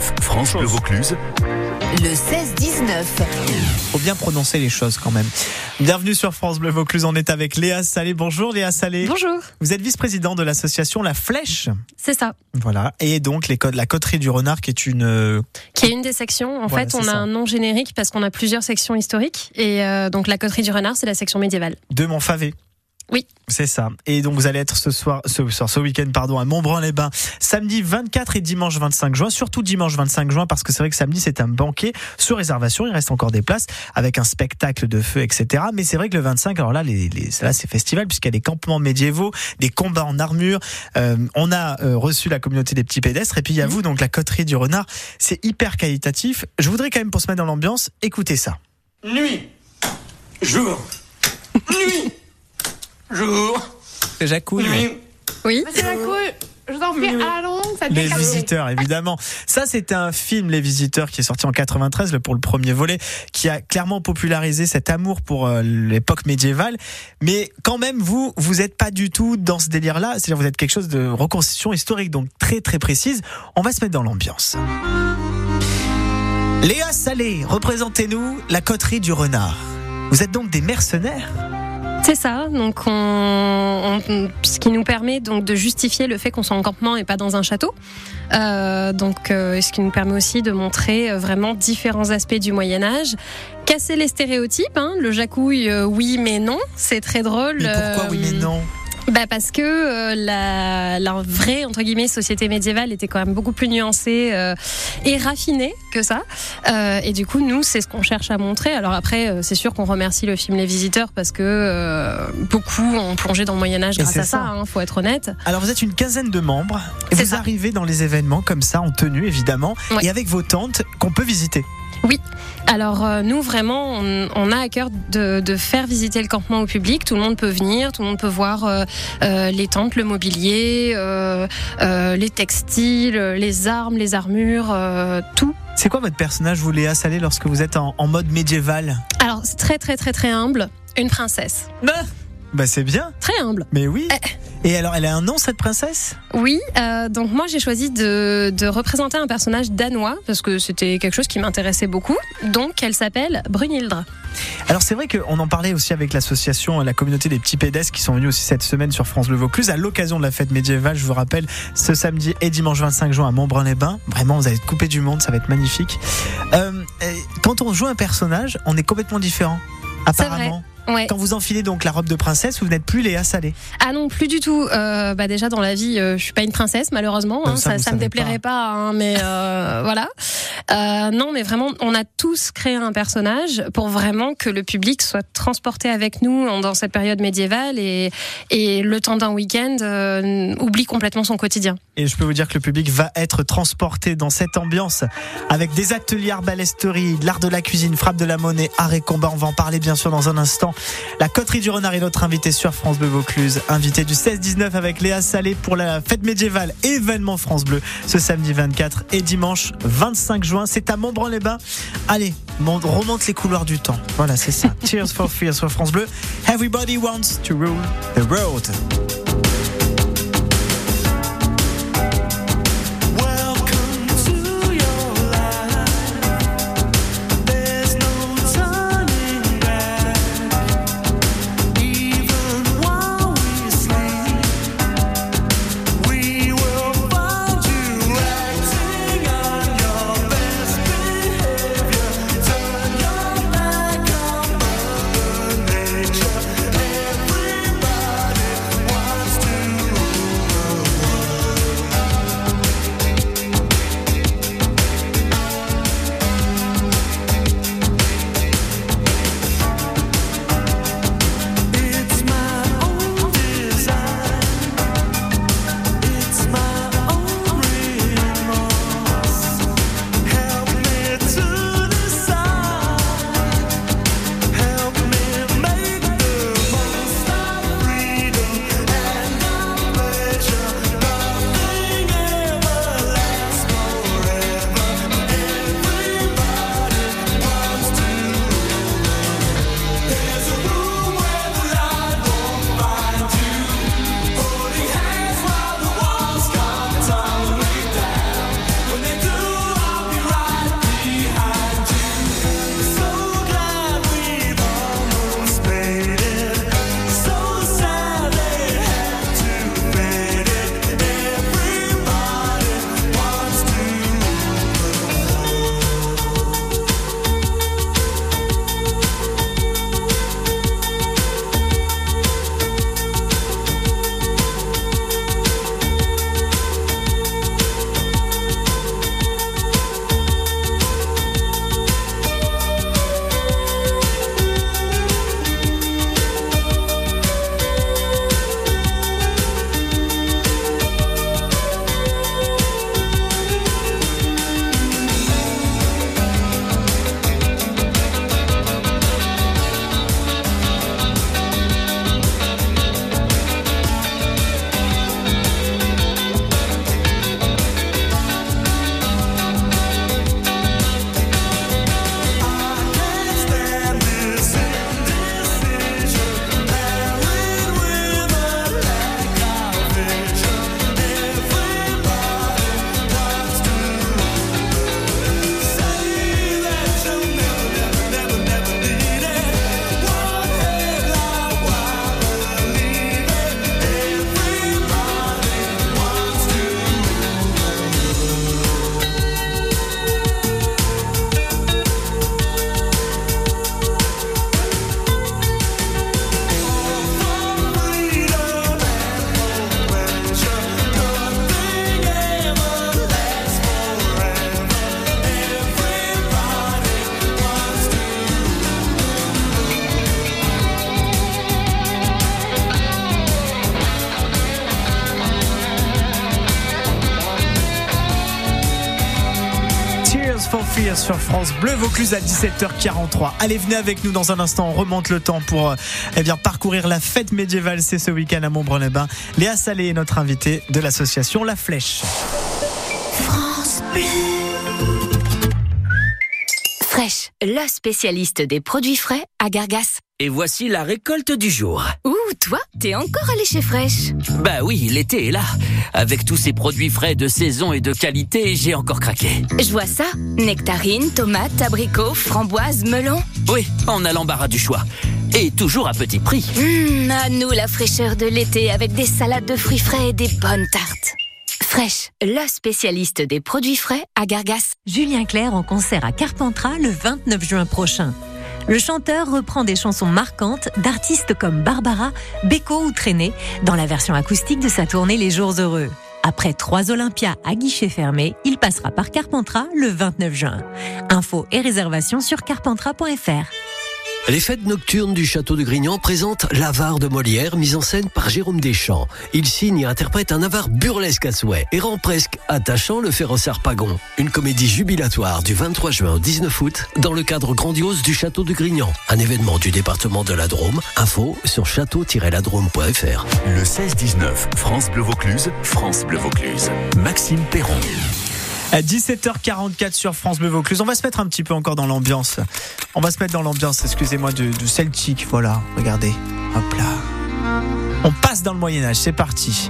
France Bleu Vaucluse. Le 16-19. Faut bien prononcer les choses quand même. Bienvenue sur France Bleu Vaucluse. On est avec Léa Salé. Bonjour Léa Salé. Bonjour. Vous êtes vice-président de l'association La Flèche. C'est ça. Voilà. Et donc les codes, la coterie du renard qui est une. euh, Qui est une des sections. En Voilà, fait, on a ça. un nom générique parce qu'on a plusieurs sections historiques. Et euh, donc la coterie du renard, c'est la section médiévale. de Montfavet. Oui. C'est ça. Et donc vous allez être ce soir, ce soir, ce week-end, pardon, à Montbrun-les-Bains, samedi 24 et dimanche 25 juin. Surtout dimanche 25 juin parce que c'est vrai que samedi c'est un banquet sous réservation. Il reste encore des places avec un spectacle de feu, etc. Mais c'est vrai que le 25, alors là, les, les, là c'est festival puisqu'il y a des campements médiévaux, des combats en armure. Euh, on a euh, reçu la communauté des petits pédestres et puis il y a vous donc la coterie du renard. C'est hyper qualitatif. Je voudrais quand même pour se mettre dans l'ambiance, écoutez ça. Nuit, jour, nuit, jour, C'est Jacouille. Oui. C'est la cool. Je vous en prie, allons, ça Les visiteurs, évidemment. Ça, c'était un film, Les Visiteurs, qui est sorti en 93 le- pour le premier volet, qui a clairement popularisé cet amour pour euh, l'époque médiévale. Mais quand même, vous, vous n'êtes pas du tout dans ce délire-là. C'est-à-dire, vous êtes quelque chose de reconstitution historique, donc très très précise. On va se mettre dans l'ambiance. Léa Salé, représentez-nous la coterie du renard. Vous êtes donc des mercenaires? C'est ça. Donc on, on- ce qui nous permet donc de justifier le fait qu'on soit en campement et pas dans un château. Euh, donc euh, ce qui nous permet aussi de montrer euh, vraiment différents aspects du Moyen Âge. Casser les stéréotypes. Hein. Le jacouille, euh, oui mais non. C'est très drôle. Mais pourquoi oui, mais non? Bah parce que euh, la, la vraie entre guillemets société médiévale était quand même beaucoup plus nuancée euh, et raffinée que ça. Euh, et du coup, nous, c'est ce qu'on cherche à montrer. Alors après, c'est sûr qu'on remercie le film Les Visiteurs parce que beaucoup ont plongé dans le Moyen Âge Et grâce à ça. ça. hein, faut être honnête. Alors vous êtes une quinzaine de membres et vous ça. arrivez dans les événements comme ça en tenue évidemment Ouais. et avec vos tentes qu'on peut visiter. Alors euh, nous, vraiment, on, on a à cœur de, de faire visiter le campement au public. Tout le monde peut venir, tout le monde peut voir euh, euh, les tentes, le mobilier, les textiles, les armes, les armures, tout. C'est quoi votre personnage vous Léa Salé lorsque vous êtes en, en mode médiéval Alors, c'est très, très, très, très humble. Une princesse. Bah c'est bien, Très humble. mais oui. Eh. Et alors elle a un nom cette princesse? Oui, euh, donc moi j'ai choisi de, de représenter un personnage danois parce que c'était quelque chose qui m'intéressait beaucoup. Donc elle s'appelle Brunhildre. Alors c'est vrai qu'on en parlait aussi avec l'association, la communauté des petits pédestres qui sont venus aussi cette semaine sur France Le Vaucluse à l'occasion de la fête médiévale. Je vous rappelle, ce samedi et dimanche 25 juin à Montbrun-les-Bains. Vraiment, vous allez être coupé du monde, ça va être magnifique. Euh, quand on joue un personnage, on est complètement différent. Apparemment. Ouais. Quand vous enfilez donc la robe de princesse, vous n'êtes plus Léa Salé. Ah non, plus du tout. Euh, bah déjà dans la vie, euh, je suis pas une princesse malheureusement. Hein, ça, ça, me déplairait pas, hein, mais euh, voilà. Euh, non, mais vraiment, on a tous créé un personnage pour vraiment que le public soit transporté avec nous dans cette période médiévale et, et le temps d'un week-end euh, oublie complètement son quotidien. Et je peux vous dire que le public va être transporté dans cette ambiance avec des ateliers arbalesterie, de l'art de la cuisine, frappe de la monnaie, art et combat. On va en parler bien sûr dans un instant. La coterie du renard est notre invité sur France Bleu Vaucluse. Invité du 16-19 avec Léa Salé pour la fête médiévale événement France Bleu ce samedi 24 et dimanche 25 juin. C'est à Montbran-les-Bains. Allez, on remonte les couloirs du temps. Voilà, c'est ça. Cheers for Fear sur France Bleu. Everybody wants to rule the road. Sur France Bleu Vaucluse à 17h43. Allez, venez avec nous dans un instant. On remonte le temps pour euh, eh bien, parcourir la fête médiévale. C'est ce week-end à Montbrun-les-Bains. Léa Salé est notre invitée de l'association La Flèche. France Bleu. La spécialiste des produits frais à Gargas. Et voici la récolte du jour. Ouh, toi, t'es encore allé chez Fraîche. Bah oui, l'été est là. Avec tous ces produits frais de saison et de qualité, j'ai encore craqué. Je vois ça. Nectarines, tomates, abricots, framboises, melons. Oui, on a l'embarras du choix. Et toujours à petit prix. Hum, à nous la fraîcheur de l'été avec des salades de fruits frais et des bonnes tartes. Fraîche, la spécialiste des produits frais à Gargas. Julien Clerc en concert à Carpentras le 29 juin prochain. Le chanteur reprend des chansons marquantes d'artistes comme Barbara, Beko ou Traîné dans la version acoustique de sa tournée Les Jours Heureux. Après trois Olympias à guichet fermé, il passera par Carpentras le 29 juin. Infos et réservations sur carpentras.fr. Les fêtes nocturnes du château de Grignan présentent l'avare de Molière, mise en scène par Jérôme Deschamps. Il signe et interprète un avare burlesque à souhait et rend presque attachant le féroce Pagon. Une comédie jubilatoire du 23 juin au 19 août dans le cadre grandiose du château de Grignan. Un événement du département de la Drôme. Info sur château-ladrôme.fr. Le 16-19, France Bleu Vaucluse, France Bleu Vaucluse. Maxime Perron. À 17h44 sur France Bleu Vaucluse. On va se mettre un petit peu encore dans l'ambiance. On va se mettre dans l'ambiance, excusez-moi, du, celtique. Voilà, regardez. Hop là. On passe dans le Moyen-Âge, c'est parti.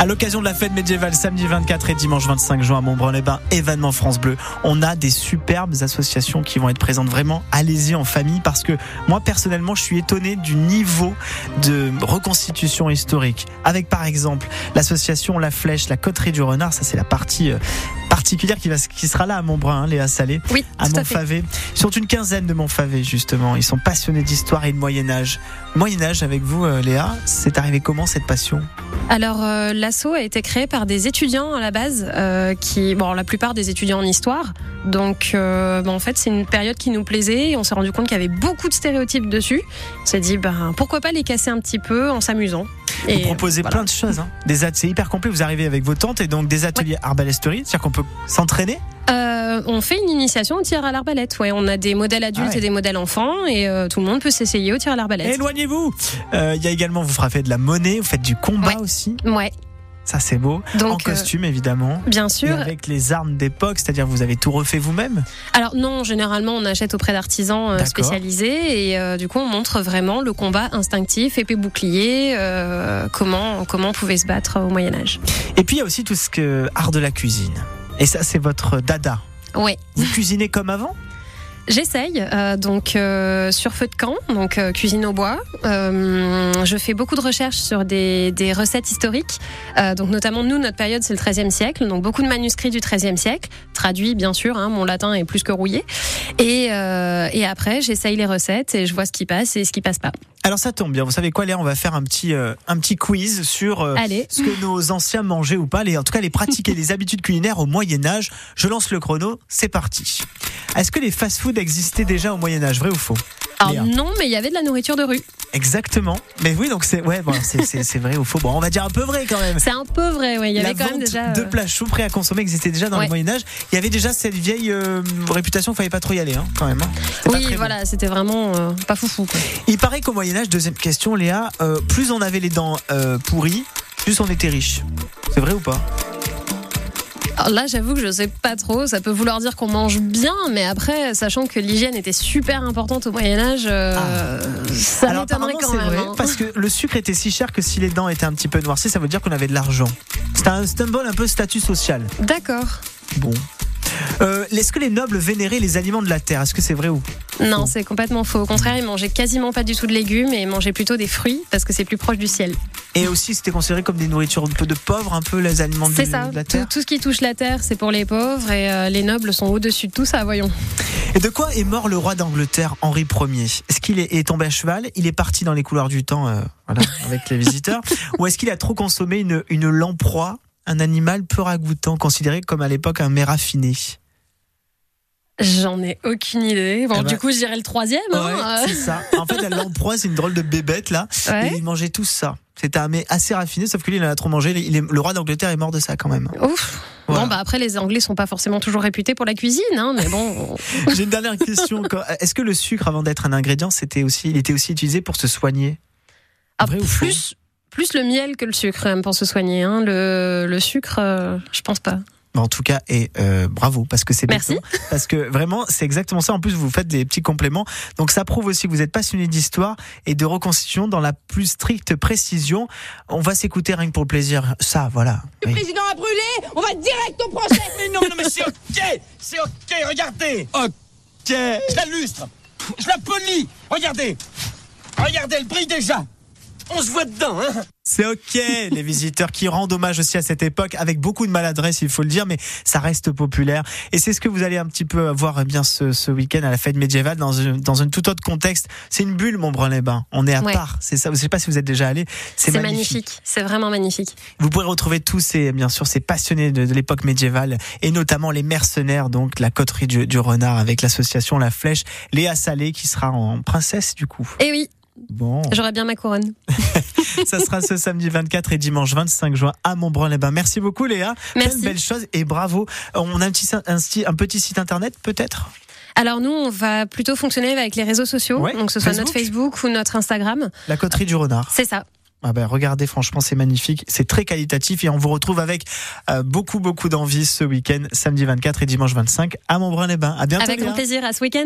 À l'occasion de la fête médiévale samedi 24 et dimanche 25 juin à Montbrun-les-Bains, événement France Bleu, on a des superbes associations qui vont être présentes vraiment. Allez-y en famille parce que moi personnellement, je suis étonné du niveau de reconstitution historique. Avec par exemple l'association La Flèche, la Coterie du Renard, ça c'est la partie euh, particulière qui, va, qui sera là à Montbrun, hein, Léa Salé, Oui, à. Montfavet. Ils sont une quinzaine de Montfavet justement. Ils sont passionnés d'histoire et de Moyen Âge. Moyen Âge avec vous, euh, Léa, c'est arrivé comment cette passion? Alors, euh, l'asso a été créé par des étudiants à la base, euh, qui, bon, la plupart des étudiants en histoire. Donc, euh, ben, en fait, c'est une période qui nous plaisait. Et on s'est rendu compte qu'il y avait beaucoup de stéréotypes dessus. On s'est dit, ben, pourquoi pas les casser un petit peu en s'amusant. Vous Et proposez voilà. plein de choses. Hein. Des c'est hyper complet. Vous arrivez avec vos tantes et donc des ateliers arbalesterie, c'est-à-dire qu'on peut s'entraîner. Euh, on fait une initiation au tir à l'arbalète. Ouais, on a des modèles adultes Ah ouais. et des modèles enfants, et euh, tout le monde peut s'essayer au tir à l'arbalète. Éloignez-vous. Euh, Il y a également, vous frappez de la monnaie, vous faites du combat Ouais. aussi. Ouais, Ça c'est beau. donc en euh, costume évidemment. bien Et sûr. avec les armes d'époque, c'est-à-dire vous avez tout refait vous-même. Alors non, généralement on achète auprès d'artisans euh, spécialisés et euh, du coup on montre vraiment le combat instinctif, épée bouclier, euh, comment comment on pouvait se battre au Moyen Âge. Et puis il y a aussi tout ce que art de la cuisine. Et ça c'est votre dada. Ouais. Vous cuisinez comme avant? J'essaye, euh, donc euh, sur feu de camp, donc euh, cuisine au bois. Je fais beaucoup de recherches sur des, des recettes historiques. Donc notamment nous, notre période c'est le XIIIe siècle, donc beaucoup de manuscrits du XIIIe siècle, traduits bien sûr. Hein, mon latin est plus que rouillé. Et, et après, j'essaye les recettes et je vois ce qui passe et ce qui passe pas. Alors ça tombe bien. Vous savez quoi, Léa? On va faire un petit euh, un petit quiz sur euh, ce que nos anciens mangeaient ou pas. Les, en tout cas, les pratiques et les habitudes culinaires au Moyen Âge. Je lance le chrono. C'est parti. Est-ce que les fast-foods existaient déjà au Moyen Âge, vrai ou faux? Alors Léa. non, mais il y avait de la nourriture de rue. Exactement. Mais oui, donc c'est ouais, bon, c'est- c'est c'est vrai ou faux. Bon, on va dire un peu vrai quand même. C'est un peu vrai, ouais. Il y La avait quand même déjà. de euh, plats chauds prêts à consommer existait déjà dans le Ouais. Moyen Âge. Il y avait déjà cette vieille euh, réputation qu'il fallait pas trop y aller, hein, quand même. hein. Oui, bon. voilà, c'était vraiment euh, pas foufou. Quoi. Il paraît qu'au Moyen Âge, deuxième question, Léa, euh, plus on avait les dents pourries, plus on était riche. C'est vrai ou pas? Alors là, j'avoue que je sais pas trop. Ça peut vouloir dire qu'on mange bien, mais après, sachant que l'hygiène était super importante au Moyen Âge, euh, ça Ah. Alors m'étonnerait quand même. vrai, hein. parce que le sucre était si cher que si les dents étaient un petit peu noircies, ça veut dire qu'on avait de l'argent. C'est un symbole un peu statut social. D'accord. Bon. Euh, Est-ce que les nobles vénéraient les aliments de la terre? Est-ce que c'est vrai ou Non, c'est complètement faux. Au contraire, ils mangeaient quasiment pas du tout de légumes et ils mangeaient plutôt des fruits parce que c'est plus proche du ciel. Et aussi, c'était considéré comme des nourritures un peu de pauvres, un peu les aliments de, C'est ça. de la Tout, terre. tout ce qui touche la terre, c'est pour les pauvres et euh, les nobles sont au-dessus de tout ça, voyons. Et de quoi est mort le roi d'Angleterre, Henri Ier? Est-ce qu'il est, est tombé à cheval? Il est parti dans les couloirs du temps euh, voilà, avec les visiteurs Ou est-ce qu'il a trop consommé une, une lamproie, un animal peu ragoûtant, considéré comme à l'époque un mets raffiné J'en ai aucune idée. Bon, Eh ben- du coup, je dirais le troisième. hein, euh. c'est ça. En fait, elle l'emproie, c'est une drôle de bébête là. Ouais. Et ils mangeaient tous ça. C'était un mets assez raffiné, sauf que lui, il en a trop mangé. Il est- le roi d'Angleterre est mort de ça quand même. Ouf. Voilà. Bon, bah après, les Anglais sont pas forcément toujours réputés pour la cuisine, hein, mais bon. J'ai une dernière question. Est-ce que le sucre, avant d'être un ingrédient, c'était aussi, il était aussi utilisé pour se soigner? Ah, plus, plus le miel que le sucre, même, pour se soigner. Hein. Le, le sucre, euh, je pense pas. En tout cas, et euh, bravo parce que c'est Merci. béton. Parce que vraiment, c'est exactement ça. En plus, vous faites des petits compléments. Donc, ça prouve aussi que vous êtes passionné d'histoire et de reconstitution dans la plus stricte précision. On va s'écouter rien que pour le plaisir. Ça, voilà. Oui. président a brûlé, on va direct au procès. Mais non, mais non, mais c'est ok C'est ok, regardez Ok Je la lustre Je la polis Regardez Regardez, elle brille déjà On se voit dedans, hein C'est ok, les visiteurs qui rendent hommage aussi à cette époque avec beaucoup de maladresse, il faut le dire, mais ça reste populaire. Et c'est ce que vous allez un petit peu voir eh bien ce, ce week-end à la fête médiévale dans un, dans un tout autre contexte. C'est une bulle, Montbrun-les-Bains. On est à Ouais. part. C'est ça. Je sais pas si vous êtes déjà allé. C'est magnifique. magnifique. C'est vraiment magnifique. Vous pourrez retrouver tous ces, bien sûr, ces passionnés de, de l'époque médiévale et notamment les mercenaires, donc la coterie du, du renard avec l'association La Flèche, Léa Salé qui sera en princesse du coup. Et oui, Bon, j'aurais bien ma couronne. ça sera ce samedi 24 et dimanche 25 juin à Montbrun-les-Bains. Merci beaucoup Léa. Merci. belle chose et bravo. On a un petit, un, petit site internet peut-être? Alors nous, on va plutôt fonctionner avec les réseaux sociaux, Ouais, donc que ce soit Facebook. notre Facebook ou notre Instagram. La coterie du renard. C'est ça. Ah ben, regardez, franchement, c'est magnifique, c'est très qualitatif et on vous retrouve avec euh, beaucoup, beaucoup d'envie ce week-end, samedi 24 et dimanche 25 à Montbrun-les-Bains. À bientôt. Avec Léa. grand plaisir à ce week-end.